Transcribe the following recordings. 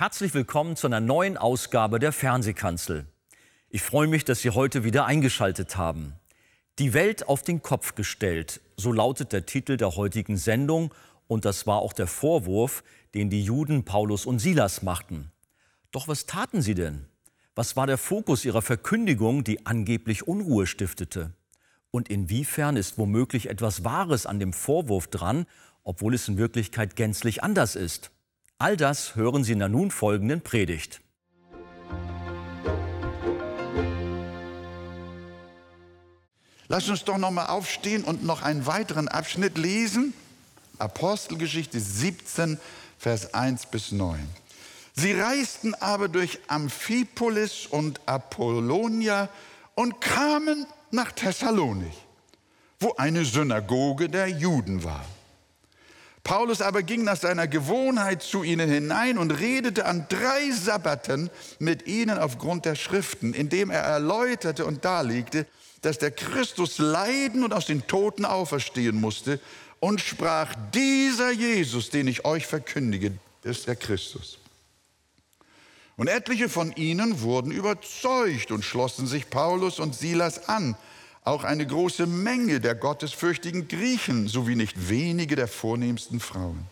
Herzlich willkommen zu einer neuen Ausgabe der Fernsehkanzel. Ich freue mich, dass Sie heute wieder eingeschaltet haben. Die Welt auf den Kopf gestellt, so lautet der Titel der heutigen Sendung und das war auch der Vorwurf, den die Juden Paulus und Silas machten. Doch was taten sie denn? Was war der Fokus ihrer Verkündigung, die angeblich Unruhe stiftete? Und inwiefern ist womöglich etwas Wahres an dem Vorwurf dran, obwohl es in Wirklichkeit gänzlich anders ist? All das hören Sie in der nun folgenden Predigt. Lass uns doch noch mal aufstehen und noch einen weiteren Abschnitt lesen. Apostelgeschichte 17, Vers 1 bis 9. Sie reisten aber durch Amphipolis und Apollonia und kamen nach Thessalonik, wo eine Synagoge der Juden war. Paulus aber ging nach seiner Gewohnheit zu ihnen hinein und redete an drei Sabbaten mit ihnen aufgrund der Schriften, indem er erläuterte und darlegte, dass der Christus leiden und aus den Toten auferstehen musste und sprach, dieser Jesus, den ich euch verkündige, ist der Christus. Und etliche von ihnen wurden überzeugt und schlossen sich Paulus und Silas an. Auch eine große Menge der gottesfürchtigen Griechen sowie nicht wenige der vornehmsten Frauen.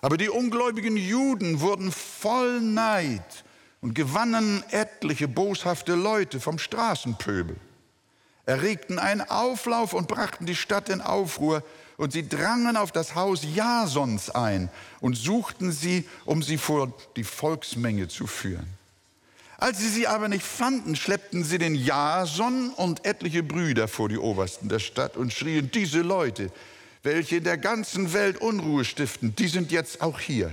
Aber die ungläubigen Juden wurden voll Neid und gewannen etliche boshafte Leute vom Straßenpöbel, erregten einen Auflauf und brachten die Stadt in Aufruhr, und sie drangen auf das Haus Jasons ein und suchten sie, um sie vor die Volksmenge zu führen. Als sie sie aber nicht fanden, schleppten sie den Jason und etliche Brüder vor die Obersten der Stadt und schrien, diese Leute, welche in der ganzen Welt Unruhe stiften, die sind jetzt auch hier.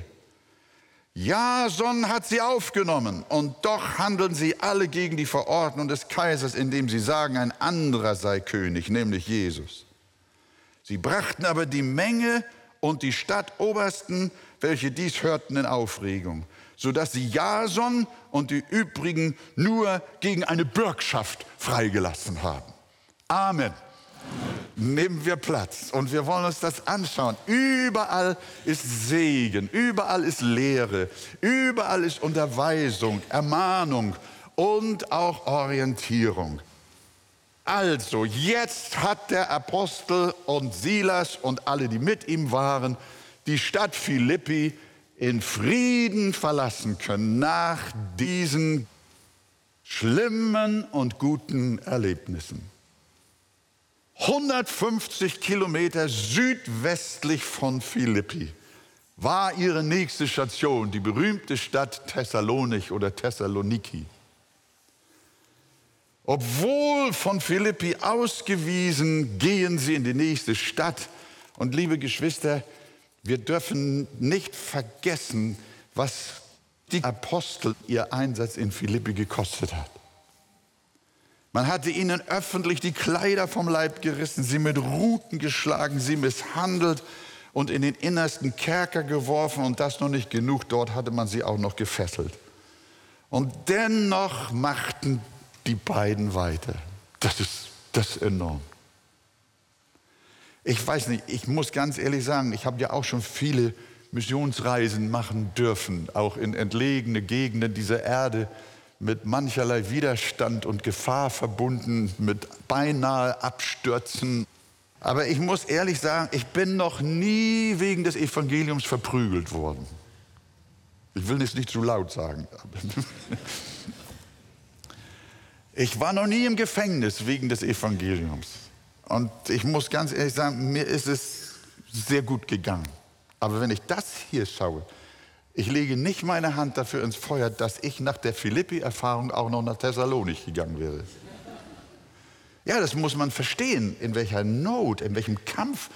Jason hat sie aufgenommen und doch handeln sie alle gegen die Verordnung des Kaisers, indem sie sagen, ein anderer sei König, nämlich Jesus. Sie brachten aber die Menge und die Stadtobersten, welche dies hörten, in Aufregung, sodass sie Jason und die übrigen nur gegen eine Bürgschaft freigelassen haben. Amen. Nehmen wir Platz und wir wollen uns das anschauen. Überall ist Segen, überall ist Lehre, überall ist Unterweisung, Ermahnung und auch Orientierung. Also, jetzt hat der Apostel und Silas und alle, die mit ihm waren, die Stadt Philippi in Frieden verlassen können nach diesen schlimmen und guten Erlebnissen. 150 Kilometer südwestlich von Philippi war ihre nächste Station, die berühmte Stadt Thessalonik oder Thessaloniki. Obwohl von Philippi ausgewiesen, gehen sie in die nächste Stadt. Und liebe Geschwister, wir dürfen nicht vergessen, was die Apostel ihr Einsatz in Philippi gekostet hat. Man hatte ihnen öffentlich die Kleider vom Leib gerissen, sie mit Ruten geschlagen, sie misshandelt und in den innersten Kerker geworfen und das noch nicht genug, dort hatte man sie auch noch gefesselt. Und dennoch machten die beiden weiter. Das ist, das ist enorm. Ich weiß nicht, ich muss ganz ehrlich sagen, ich habe ja auch schon viele Missionsreisen machen dürfen, auch in entlegene Gegenden dieser Erde mit mancherlei Widerstand und Gefahr verbunden, mit beinahe Abstürzen. Aber ich muss ehrlich sagen, ich bin noch nie wegen des Evangeliums verprügelt worden. Ich will es nicht zu laut sagen. Ich war noch nie im Gefängnis wegen des Evangeliums. Und ich muss ganz ehrlich sagen, mir ist es sehr gut gegangen. Aber wenn ich das hier schaue, ich lege nicht meine Hand dafür ins Feuer, dass ich nach der Philippi-Erfahrung auch noch nach Thessalonik gegangen wäre. Ja, das muss man verstehen, in welcher Not, in welchem Kampf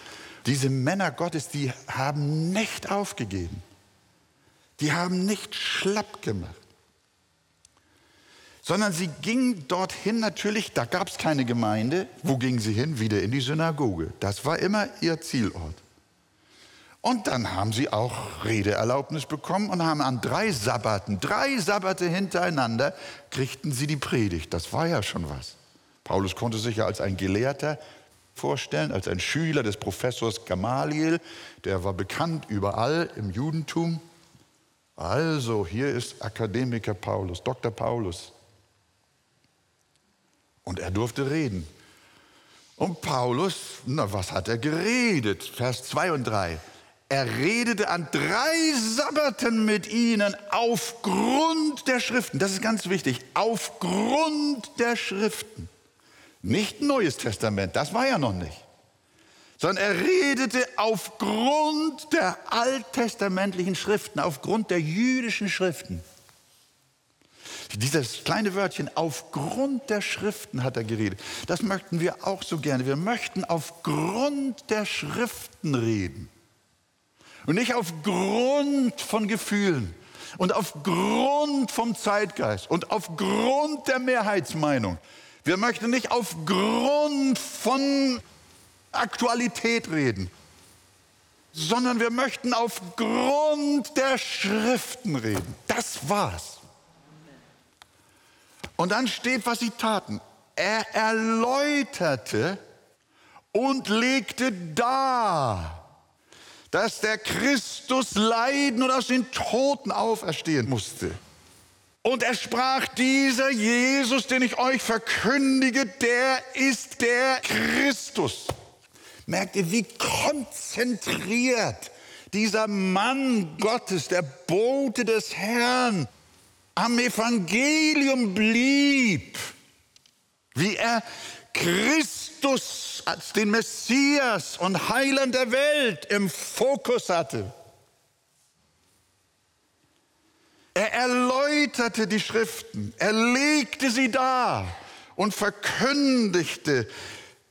diese Männer Gottes, die haben nicht aufgegeben. Die haben nicht schlapp gemacht sondern sie ging dorthin natürlich, da gab es keine Gemeinde. Wo ging sie hin? Wieder in die Synagoge. Das war immer ihr Zielort. Und dann haben sie auch Redeerlaubnis bekommen und haben an drei Sabbaten, drei Sabbate hintereinander, kriegten sie die Predigt. Das war ja schon was. Paulus konnte sich ja als ein Gelehrter vorstellen, als ein Schüler des Professors Gamaliel, der war bekannt überall im Judentum. Also, hier ist Akademiker Paulus, Dr. Paulus. Und er durfte reden. Und Paulus, na, was hat er geredet? Vers 2 und 3. Er redete an drei Sabbaten mit ihnen aufgrund der Schriften. Das ist ganz wichtig. Aufgrund der Schriften. Nicht Neues Testament, das war ja noch nicht. Sondern er redete aufgrund der alttestamentlichen Schriften, aufgrund der jüdischen Schriften. Dieses kleine Wörtchen, aufgrund der Schriften hat er geredet. Das möchten wir auch so gerne. Wir möchten aufgrund der Schriften reden. Und nicht aufgrund von Gefühlen und aufgrund vom Zeitgeist und aufgrund der Mehrheitsmeinung. Wir möchten nicht aufgrund von Aktualität reden, sondern wir möchten aufgrund der Schriften reden. Das war's. Und dann steht, was sie taten. Er erläuterte und legte dar, dass der Christus leiden und aus den Toten auferstehen musste. Und er sprach, dieser Jesus, den ich euch verkündige, der ist der Christus. Merkt ihr, wie konzentriert dieser Mann Gottes, der Bote des Herrn, am Evangelium blieb, wie er Christus als den Messias und Heiland der Welt im Fokus hatte. Er erläuterte die Schriften, er legte sie dar und verkündigte,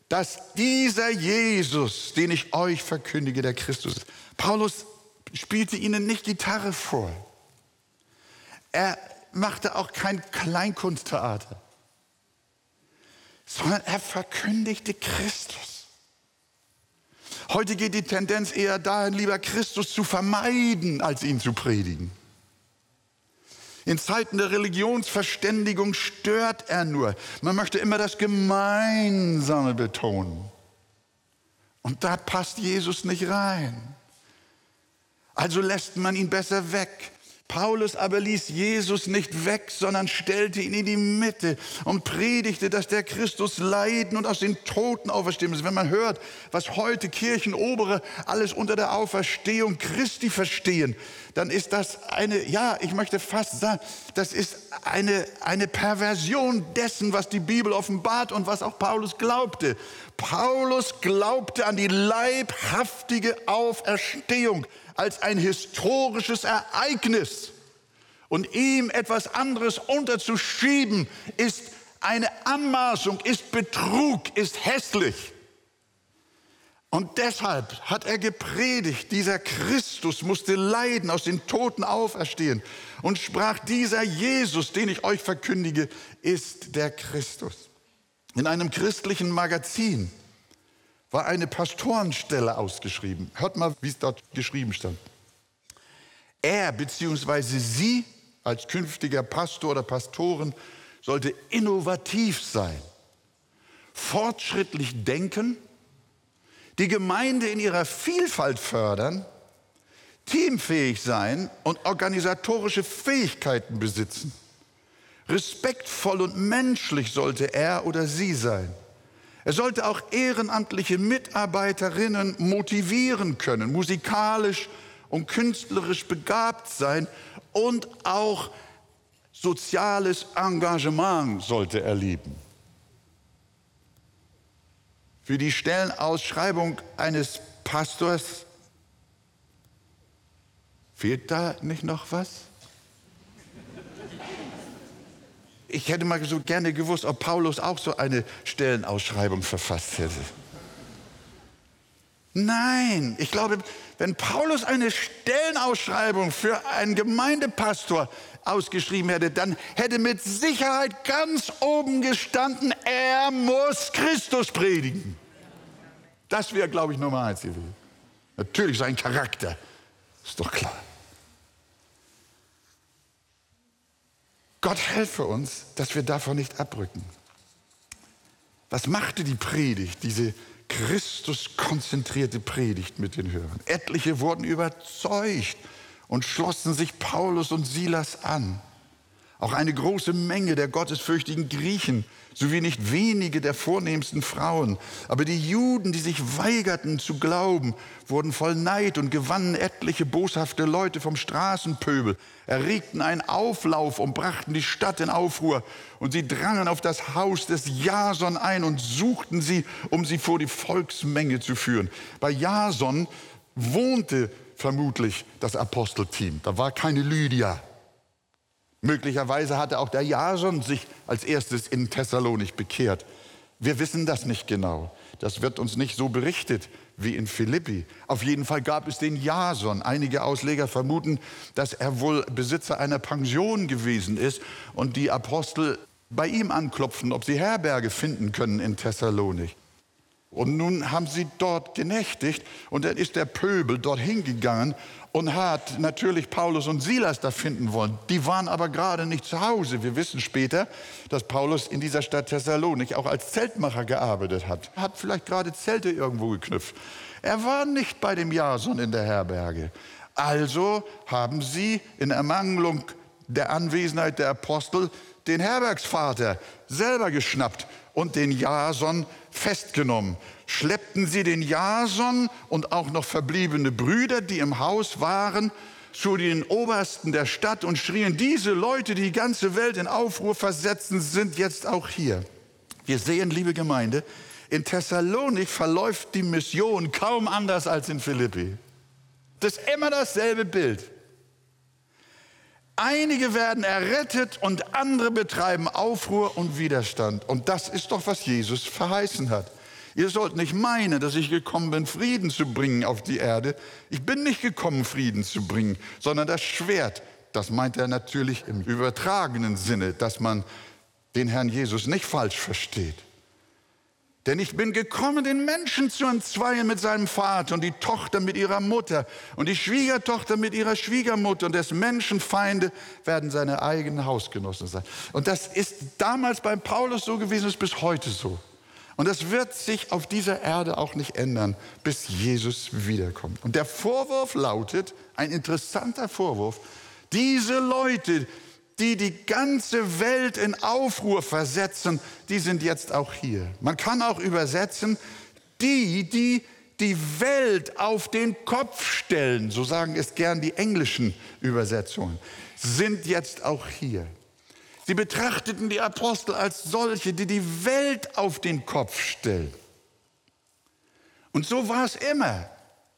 dass dieser Jesus, den ich euch verkündige, der Christus ist. Paulus spielte ihnen nicht Gitarre vor. Er machte auch kein Kleinkunsttheater, sondern er verkündigte Christus. Heute geht die Tendenz eher dahin, lieber Christus zu vermeiden, als ihn zu predigen. In Zeiten der Religionsverständigung stört er nur. Man möchte immer das Gemeinsame betonen. Und da passt Jesus nicht rein. Also lässt man ihn besser weg. Paulus aber ließ Jesus nicht weg, sondern stellte ihn in die Mitte und predigte, dass der Christus leiden und aus den Toten auferstehen muss. Wenn man hört, was heute Kirchenobere alles unter der Auferstehung Christi verstehen, dann ist das eine, ja, ich möchte fast sagen, das ist eine, eine Perversion dessen, was die Bibel offenbart und was auch Paulus glaubte. Paulus glaubte an die leibhaftige Auferstehung als ein historisches Ereignis. Und ihm etwas anderes unterzuschieben, ist eine Anmaßung, ist Betrug, ist hässlich. Und deshalb hat er gepredigt, dieser Christus musste leiden, aus den Toten auferstehen und sprach, dieser Jesus, den ich euch verkündige, ist der Christus. In einem christlichen Magazin war eine Pastorenstelle ausgeschrieben. Hört mal, wie es dort geschrieben stand. Er bzw. sie als künftiger Pastor oder Pastoren sollte innovativ sein, fortschrittlich denken, die Gemeinde in ihrer Vielfalt fördern, teamfähig sein und organisatorische Fähigkeiten besitzen. Respektvoll und menschlich sollte er oder sie sein. Er sollte auch ehrenamtliche Mitarbeiterinnen motivieren können, musikalisch und künstlerisch begabt sein und auch soziales Engagement sollte er lieben. Für die Stellenausschreibung eines Pastors fehlt da nicht noch was? Ich hätte mal so gerne gewusst, ob Paulus auch so eine Stellenausschreibung verfasst hätte. Nein, ich glaube, wenn Paulus eine Stellenausschreibung für einen Gemeindepastor ausgeschrieben hätte, dann hätte mit Sicherheit ganz oben gestanden, er muss Christus predigen. Das wäre, glaube ich, Nummer eins gewesen. Natürlich sein Charakter, ist doch klar. Gott helfe uns, dass wir davon nicht abrücken. Was machte die Predigt, diese Christus konzentrierte Predigt mit den Hörern? Etliche wurden überzeugt und schlossen sich Paulus und Silas an. Auch eine große Menge der gottesfürchtigen Griechen sowie nicht wenige der vornehmsten Frauen. Aber die Juden, die sich weigerten zu glauben, wurden voll Neid und gewannen etliche boshafte Leute vom Straßenpöbel, erregten einen Auflauf und brachten die Stadt in Aufruhr. Und sie drangen auf das Haus des Jason ein und suchten sie, um sie vor die Volksmenge zu führen. Bei Jason wohnte vermutlich das Apostelteam. Da war keine Lydia. Möglicherweise hatte auch der Jason sich als erstes in Thessalonik bekehrt. Wir wissen das nicht genau. Das wird uns nicht so berichtet wie in Philippi. Auf jeden Fall gab es den Jason. Einige Ausleger vermuten, dass er wohl Besitzer einer Pension gewesen ist und die Apostel bei ihm anklopfen, ob sie Herberge finden können in Thessalonik. Und nun haben sie dort genächtigt und dann ist der Pöbel dorthin gegangen und hat natürlich Paulus und Silas da finden wollen. Die waren aber gerade nicht zu Hause. Wir wissen später, dass Paulus in dieser Stadt Thessalonik auch als Zeltmacher gearbeitet hat. Hat vielleicht gerade Zelte irgendwo geknüpft. Er war nicht bei dem Jason in der Herberge. Also haben sie in Ermangelung der Anwesenheit der Apostel den Herbergsvater selber geschnappt und den Jason festgenommen. Schleppten sie den Jason und auch noch verbliebene Brüder, die im Haus waren, zu den Obersten der Stadt und schrien, diese Leute, die die ganze Welt in Aufruhr versetzen, sind jetzt auch hier. Wir sehen, liebe Gemeinde, in Thessalonik verläuft die Mission kaum anders als in Philippi. Das ist immer dasselbe Bild. Einige werden errettet und andere betreiben Aufruhr und Widerstand. Und das ist doch, was Jesus verheißen hat. Ihr sollt nicht meinen, dass ich gekommen bin, Frieden zu bringen auf die Erde. Ich bin nicht gekommen, Frieden zu bringen, sondern das Schwert. Das meint er natürlich im übertragenen Sinne, dass man den Herrn Jesus nicht falsch versteht. Denn ich bin gekommen, den Menschen zu entzweien mit seinem Vater und die Tochter mit ihrer Mutter und die Schwiegertochter mit ihrer Schwiegermutter und des Menschenfeinde werden seine eigenen Hausgenossen sein. Und das ist damals beim Paulus so gewesen, ist bis heute so. Und das wird sich auf dieser Erde auch nicht ändern, bis Jesus wiederkommt. Und der Vorwurf lautet, ein interessanter Vorwurf, diese Leute, die die ganze Welt in Aufruhr versetzen, die sind jetzt auch hier. Man kann auch übersetzen, die, die die Welt auf den Kopf stellen, so sagen es gern die englischen Übersetzungen, sind jetzt auch hier. Sie betrachteten die Apostel als solche, die die Welt auf den Kopf stellen. Und so war es immer.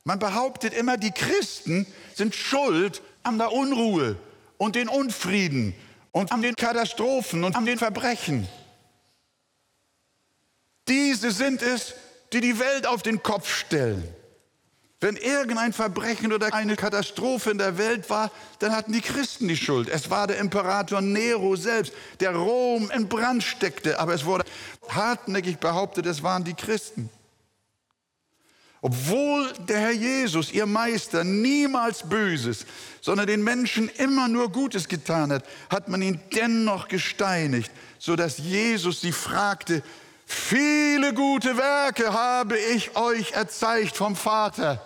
Man behauptet immer, die Christen sind schuld an der Unruhe und den Unfrieden und an den Katastrophen und an den Verbrechen. Diese sind es, die die Welt auf den Kopf stellen. Wenn irgendein Verbrechen oder eine Katastrophe in der Welt war, dann hatten die Christen die Schuld. Es war der Imperator Nero selbst, der Rom in Brand steckte, aber es wurde hartnäckig behauptet, es waren die Christen. Obwohl der Herr Jesus, ihr Meister, niemals Böses, sondern den Menschen immer nur Gutes getan hat, hat man ihn dennoch gesteinigt, sodass Jesus sie fragte, viele gute Werke habe ich euch erzeigt vom Vater.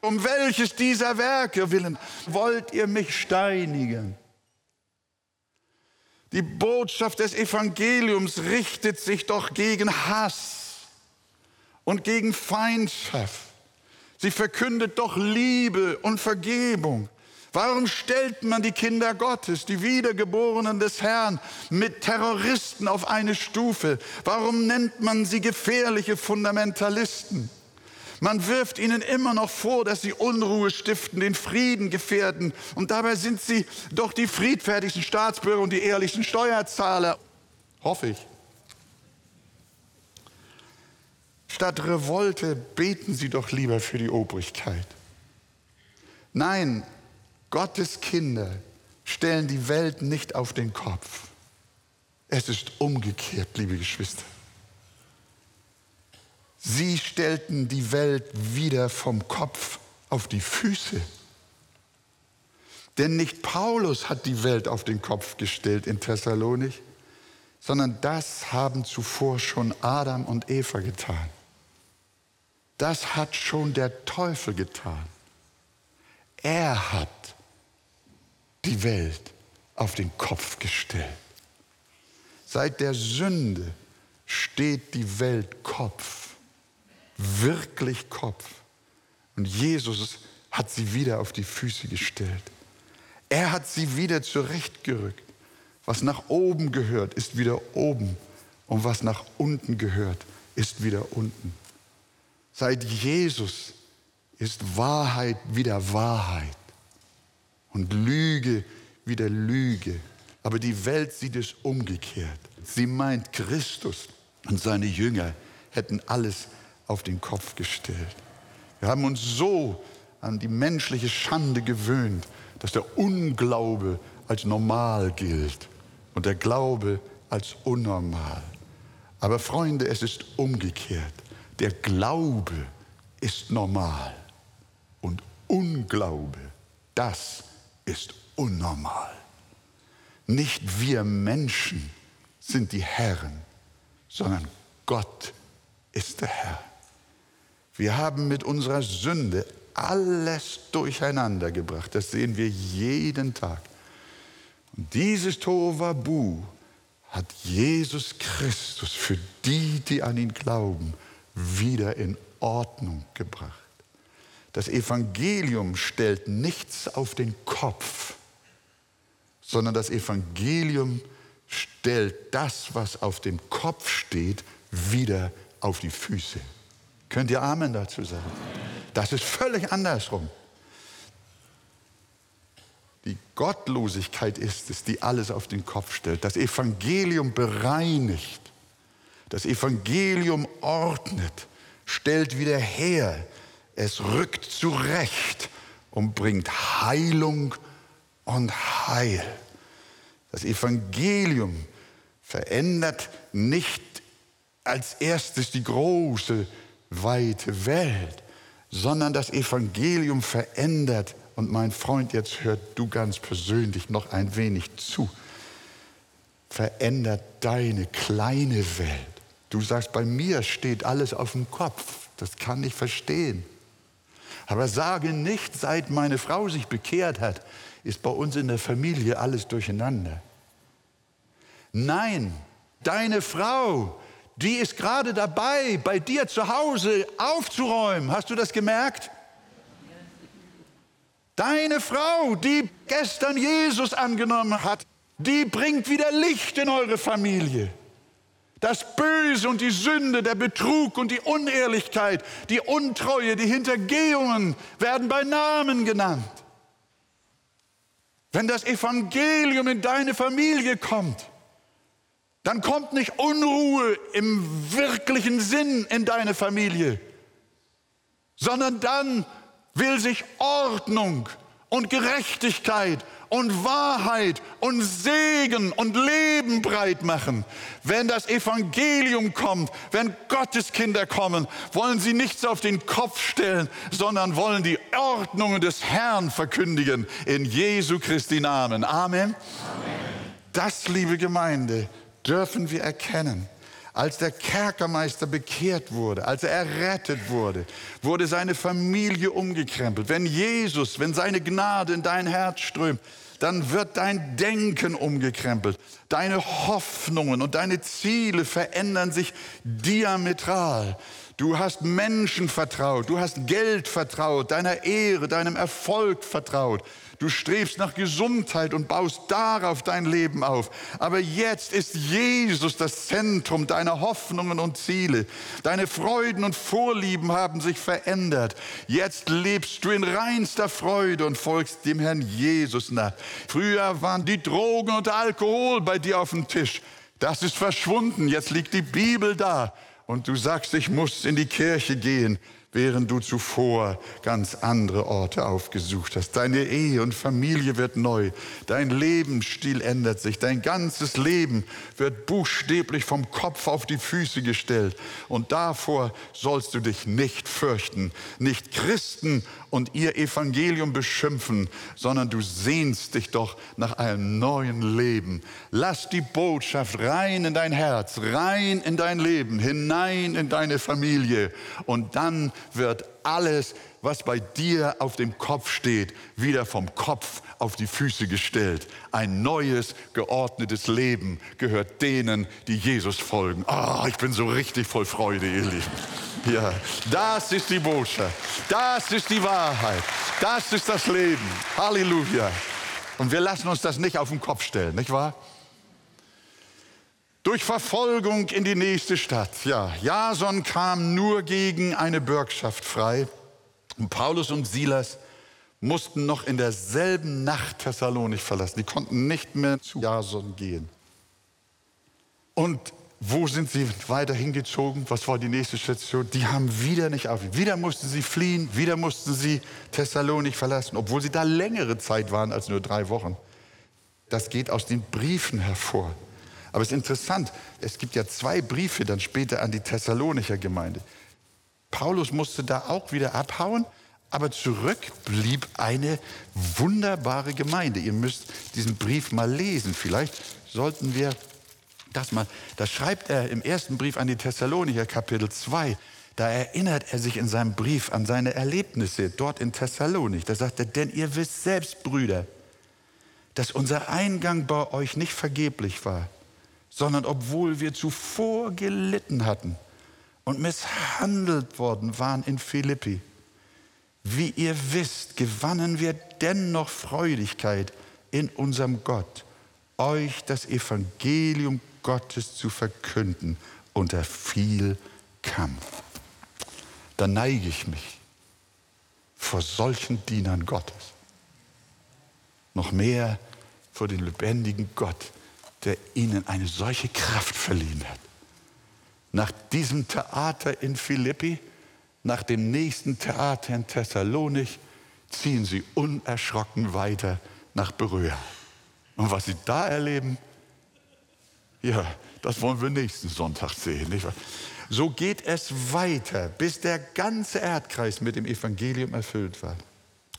Um welches dieser Werke willen wollt ihr mich steinigen? Die Botschaft des Evangeliums richtet sich doch gegen Hass und gegen Feindschaft. Sie verkündet doch Liebe und Vergebung. Warum stellt man die Kinder Gottes, die Wiedergeborenen des Herrn, mit Terroristen auf eine Stufe? Warum nennt man sie gefährliche Fundamentalisten? Man wirft ihnen immer noch vor, dass sie Unruhe stiften, den Frieden gefährden. Und dabei sind sie doch die friedfertigsten Staatsbürger und die ehrlichsten Steuerzahler. Hoffe ich. Statt Revolte beten Sie doch lieber für die Obrigkeit. Nein, Gottes Kinder stellen die Welt nicht auf den Kopf. Es ist umgekehrt, liebe Geschwister. Sie stellten die Welt wieder vom Kopf auf die Füße. Denn nicht Paulus hat die Welt auf den Kopf gestellt in Thessalonik, sondern das haben zuvor schon Adam und Eva getan. Das hat schon der Teufel getan. Er hat die Welt auf den Kopf gestellt. Seit der Sünde steht die Welt Kopf, wirklich Kopf. Und Jesus hat sie wieder auf die Füße gestellt. Er hat sie wieder zurechtgerückt. Was nach oben gehört, ist wieder oben. Und was nach unten gehört, ist wieder unten. Seit Jesus ist Wahrheit wieder Wahrheit und Lüge wieder Lüge. Aber die Welt sieht es umgekehrt. Sie meint, Christus und seine Jünger hätten alles auf den Kopf gestellt. Wir haben uns so an die menschliche Schande gewöhnt, dass der Unglaube als normal gilt und der Glaube als unnormal. Aber Freunde, es ist umgekehrt. Der Glaube ist normal und Unglaube, das ist unnormal. Nicht wir Menschen sind die Herren, sondern Gott ist der Herr. Wir haben mit unserer Sünde alles durcheinander gebracht. Das sehen wir jeden Tag. Und dieses Tovabu hat Jesus Christus für die, die an ihn glauben, wieder in Ordnung gebracht. Das Evangelium stellt nichts auf den Kopf, sondern das Evangelium stellt das, was auf dem Kopf steht, wieder auf die Füße. Könnt ihr Amen dazu sagen? Das ist völlig andersrum. Die Gottlosigkeit ist es, die alles auf den Kopf stellt. Das Evangelium bereinigt. Das Evangelium ordnet, stellt wieder her. Es rückt zurecht und bringt Heilung und Heil. Das Evangelium verändert nicht als erstes die große, weite Welt, sondern das Evangelium verändert. Und mein Freund, jetzt hört du ganz persönlich noch ein wenig zu. Verändert deine kleine Welt. Du sagst, bei mir steht alles auf dem Kopf. Das kann ich verstehen. Aber sage nicht, seit meine Frau sich bekehrt hat, ist bei uns in der Familie alles durcheinander. Nein, deine Frau, die ist gerade dabei, bei dir zu Hause aufzuräumen. Hast du das gemerkt? Deine Frau, die gestern Jesus angenommen hat, die bringt wieder Licht in eure Familie. Das Böse und die Sünde, der Betrug und die Unehrlichkeit, die Untreue, die Hintergehungen werden bei Namen genannt. Wenn das Evangelium in deine Familie kommt, dann kommt nicht Unruhe im wirklichen Sinn in deine Familie, sondern dann will sich Ordnung und Gerechtigkeit und Wahrheit und Segen und Leben breit machen. Wenn das Evangelium kommt, wenn Gottes Kinder kommen, wollen sie nichts auf den Kopf stellen, sondern wollen die Ordnungen des Herrn verkündigen in Jesu Christi Namen. Amen. Amen. Das, liebe Gemeinde, dürfen wir erkennen. Als der Kerkermeister bekehrt wurde, als er errettet wurde, wurde seine Familie umgekrempelt. Wenn Jesus, wenn seine Gnade in dein Herz strömt, dann wird dein Denken umgekrempelt. Deine Hoffnungen und deine Ziele verändern sich diametral. Du hast Menschen vertraut, du hast Geld vertraut, deiner Ehre, deinem Erfolg vertraut. Du strebst nach Gesundheit und baust darauf dein Leben auf. Aber jetzt ist Jesus das Zentrum deiner Hoffnungen und Ziele. Deine Freuden und Vorlieben haben sich verändert. Jetzt lebst du in reinster Freude und folgst dem Herrn Jesus nach. Früher waren die Drogen und Alkohol bei dir auf dem Tisch. Das ist verschwunden. Jetzt liegt die Bibel da. Und du sagst, ich muss in die Kirche gehen während du zuvor ganz andere Orte aufgesucht hast. Deine Ehe und Familie wird neu, dein Lebensstil ändert sich, dein ganzes Leben wird buchstäblich vom Kopf auf die Füße gestellt. Und davor sollst du dich nicht fürchten, nicht Christen und ihr Evangelium beschimpfen, sondern du sehnst dich doch nach einem neuen Leben. Lass die Botschaft rein in dein Herz, rein in dein Leben, hinein in deine Familie und dann wird alles, was bei dir auf dem Kopf steht, wieder vom Kopf auf die Füße gestellt. Ein neues, geordnetes Leben gehört denen, die Jesus folgen. Oh, ich bin so richtig voll Freude, ihr Lieben. Ja, das ist die Botschaft. Das ist die Wahrheit. Das ist das Leben. Halleluja. Und wir lassen uns das nicht auf den Kopf stellen, nicht wahr? Durch Verfolgung in die nächste Stadt. Ja, Jason kam nur gegen eine Bürgschaft frei. Und Paulus und Silas mussten noch in derselben Nacht Thessalonik verlassen. Die konnten nicht mehr zu Jason gehen. Und wo sind sie weiter hingezogen? Was war die nächste Station? Die haben wieder nicht auf. Wieder mussten sie fliehen, wieder mussten sie Thessalonik verlassen, obwohl sie da längere Zeit waren als nur drei Wochen. Das geht aus den Briefen hervor. Aber es ist interessant, es gibt ja zwei Briefe dann später an die Thessalonicher Gemeinde. Paulus musste da auch wieder abhauen, aber zurück blieb eine wunderbare Gemeinde. Ihr müsst diesen Brief mal lesen. Vielleicht sollten wir das mal. Da schreibt er im ersten Brief an die Thessalonicher, Kapitel 2. Da erinnert er sich in seinem Brief an seine Erlebnisse dort in Thessalonik. Da sagt er, denn ihr wisst selbst, Brüder, dass unser Eingang bei euch nicht vergeblich war, sondern obwohl wir zuvor gelitten hatten und misshandelt worden waren in Philippi. Wie ihr wisst, gewannen wir dennoch Freudigkeit in unserem Gott, euch das Evangelium Gottes zu verkünden unter viel Kampf. Da neige ich mich vor solchen Dienern Gottes. Noch mehr vor dem lebendigen Gott, der ihnen eine solche Kraft verliehen hat. Nach diesem Theater in Philippi, nach dem nächsten Theater in Thessalonik, ziehen sie unerschrocken weiter nach Beröa. Und was sie da erleben, ja, das wollen wir nächsten Sonntag sehen. Nicht wahr? So geht es weiter, bis der ganze Erdkreis mit dem Evangelium erfüllt war.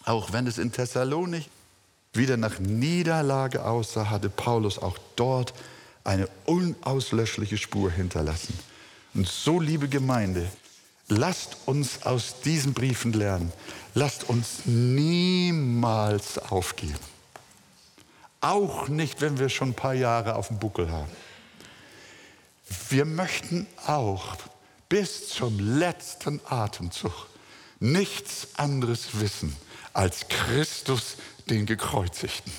Auch wenn es in Thessalonik wieder nach Niederlage aussah, hatte Paulus auch dort eine unauslöschliche Spur hinterlassen. Und so, liebe Gemeinde, lasst uns aus diesen Briefen lernen. Lasst uns niemals aufgeben. Auch nicht, wenn wir schon ein paar Jahre auf dem Buckel haben. Wir möchten auch bis zum letzten Atemzug nichts anderes wissen als Christus, den Gekreuzigten.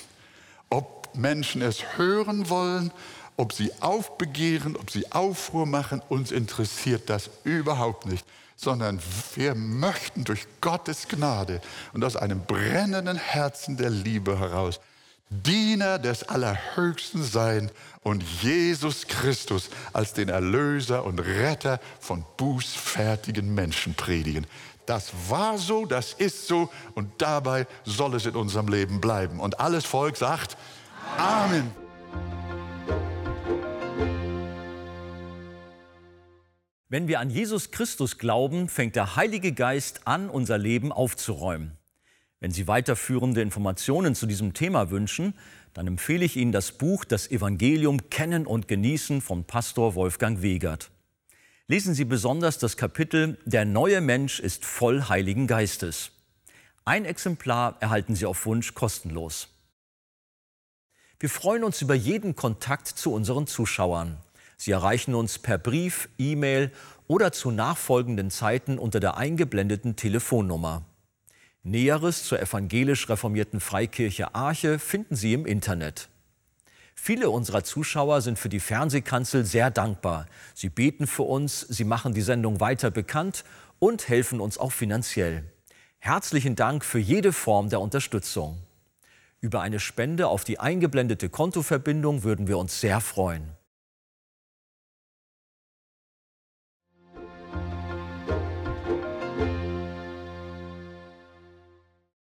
Ob Menschen es hören wollen, ob sie aufbegehren, ob sie Aufruhr machen, uns interessiert das überhaupt nicht, sondern wir möchten durch Gottes Gnade und aus einem brennenden Herzen der Liebe heraus Diener des Allerhöchsten sein und Jesus Christus als den Erlöser und Retter von bußfertigen Menschen predigen. Das war so, das ist so und dabei soll es in unserem Leben bleiben. Und alles Volk sagt Amen. Wenn wir an Jesus Christus glauben, fängt der Heilige Geist an, unser Leben aufzuräumen. Wenn Sie weiterführende Informationen zu diesem Thema wünschen, dann empfehle ich Ihnen das Buch Das Evangelium Kennen und Genießen von Pastor Wolfgang Wegert. Lesen Sie besonders das Kapitel Der neue Mensch ist voll Heiligen Geistes. Ein Exemplar erhalten Sie auf Wunsch kostenlos. Wir freuen uns über jeden Kontakt zu unseren Zuschauern. Sie erreichen uns per Brief, E-Mail oder zu nachfolgenden Zeiten unter der eingeblendeten Telefonnummer. Näheres zur evangelisch reformierten Freikirche Arche finden Sie im Internet. Viele unserer Zuschauer sind für die Fernsehkanzel sehr dankbar. Sie beten für uns, sie machen die Sendung weiter bekannt und helfen uns auch finanziell. Herzlichen Dank für jede Form der Unterstützung. Über eine Spende auf die eingeblendete Kontoverbindung würden wir uns sehr freuen.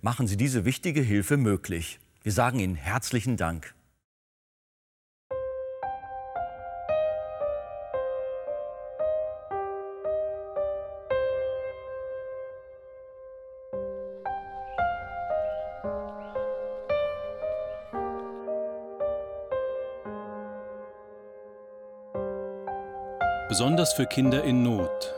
machen Sie diese wichtige Hilfe möglich. Wir sagen Ihnen herzlichen Dank. Besonders für Kinder in Not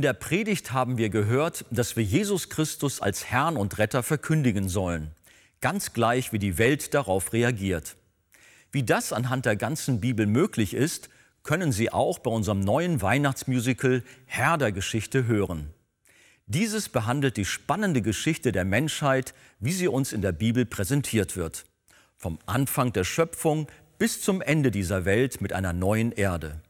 In der Predigt haben wir gehört, dass wir Jesus Christus als Herrn und Retter verkündigen sollen, ganz gleich wie die Welt darauf reagiert. Wie das anhand der ganzen Bibel möglich ist, können Sie auch bei unserem neuen Weihnachtsmusical Herr der Geschichte hören. Dieses behandelt die spannende Geschichte der Menschheit, wie sie uns in der Bibel präsentiert wird. Vom Anfang der Schöpfung bis zum Ende dieser Welt mit einer neuen Erde.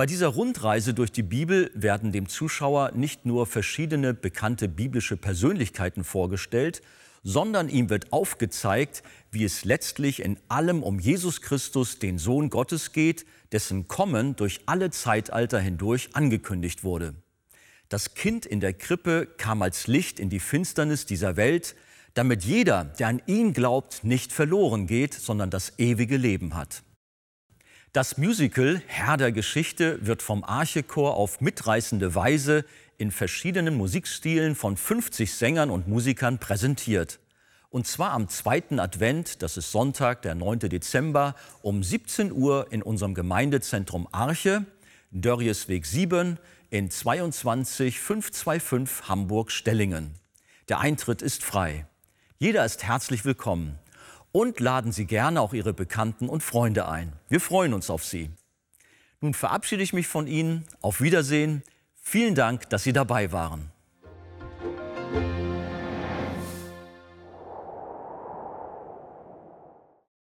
Bei dieser Rundreise durch die Bibel werden dem Zuschauer nicht nur verschiedene bekannte biblische Persönlichkeiten vorgestellt, sondern ihm wird aufgezeigt, wie es letztlich in allem um Jesus Christus, den Sohn Gottes geht, dessen Kommen durch alle Zeitalter hindurch angekündigt wurde. Das Kind in der Krippe kam als Licht in die Finsternis dieser Welt, damit jeder, der an ihn glaubt, nicht verloren geht, sondern das ewige Leben hat. Das Musical Herr der Geschichte wird vom Archechor auf mitreißende Weise in verschiedenen Musikstilen von 50 Sängern und Musikern präsentiert. Und zwar am zweiten Advent, das ist Sonntag, der 9. Dezember, um 17 Uhr in unserem Gemeindezentrum Arche, Dörriesweg 7 in 22 525 Hamburg-Stellingen. Der Eintritt ist frei. Jeder ist herzlich willkommen und laden Sie gerne auch Ihre Bekannten und Freunde ein. Wir freuen uns auf Sie. Nun verabschiede ich mich von Ihnen. Auf Wiedersehen. Vielen Dank, dass Sie dabei waren.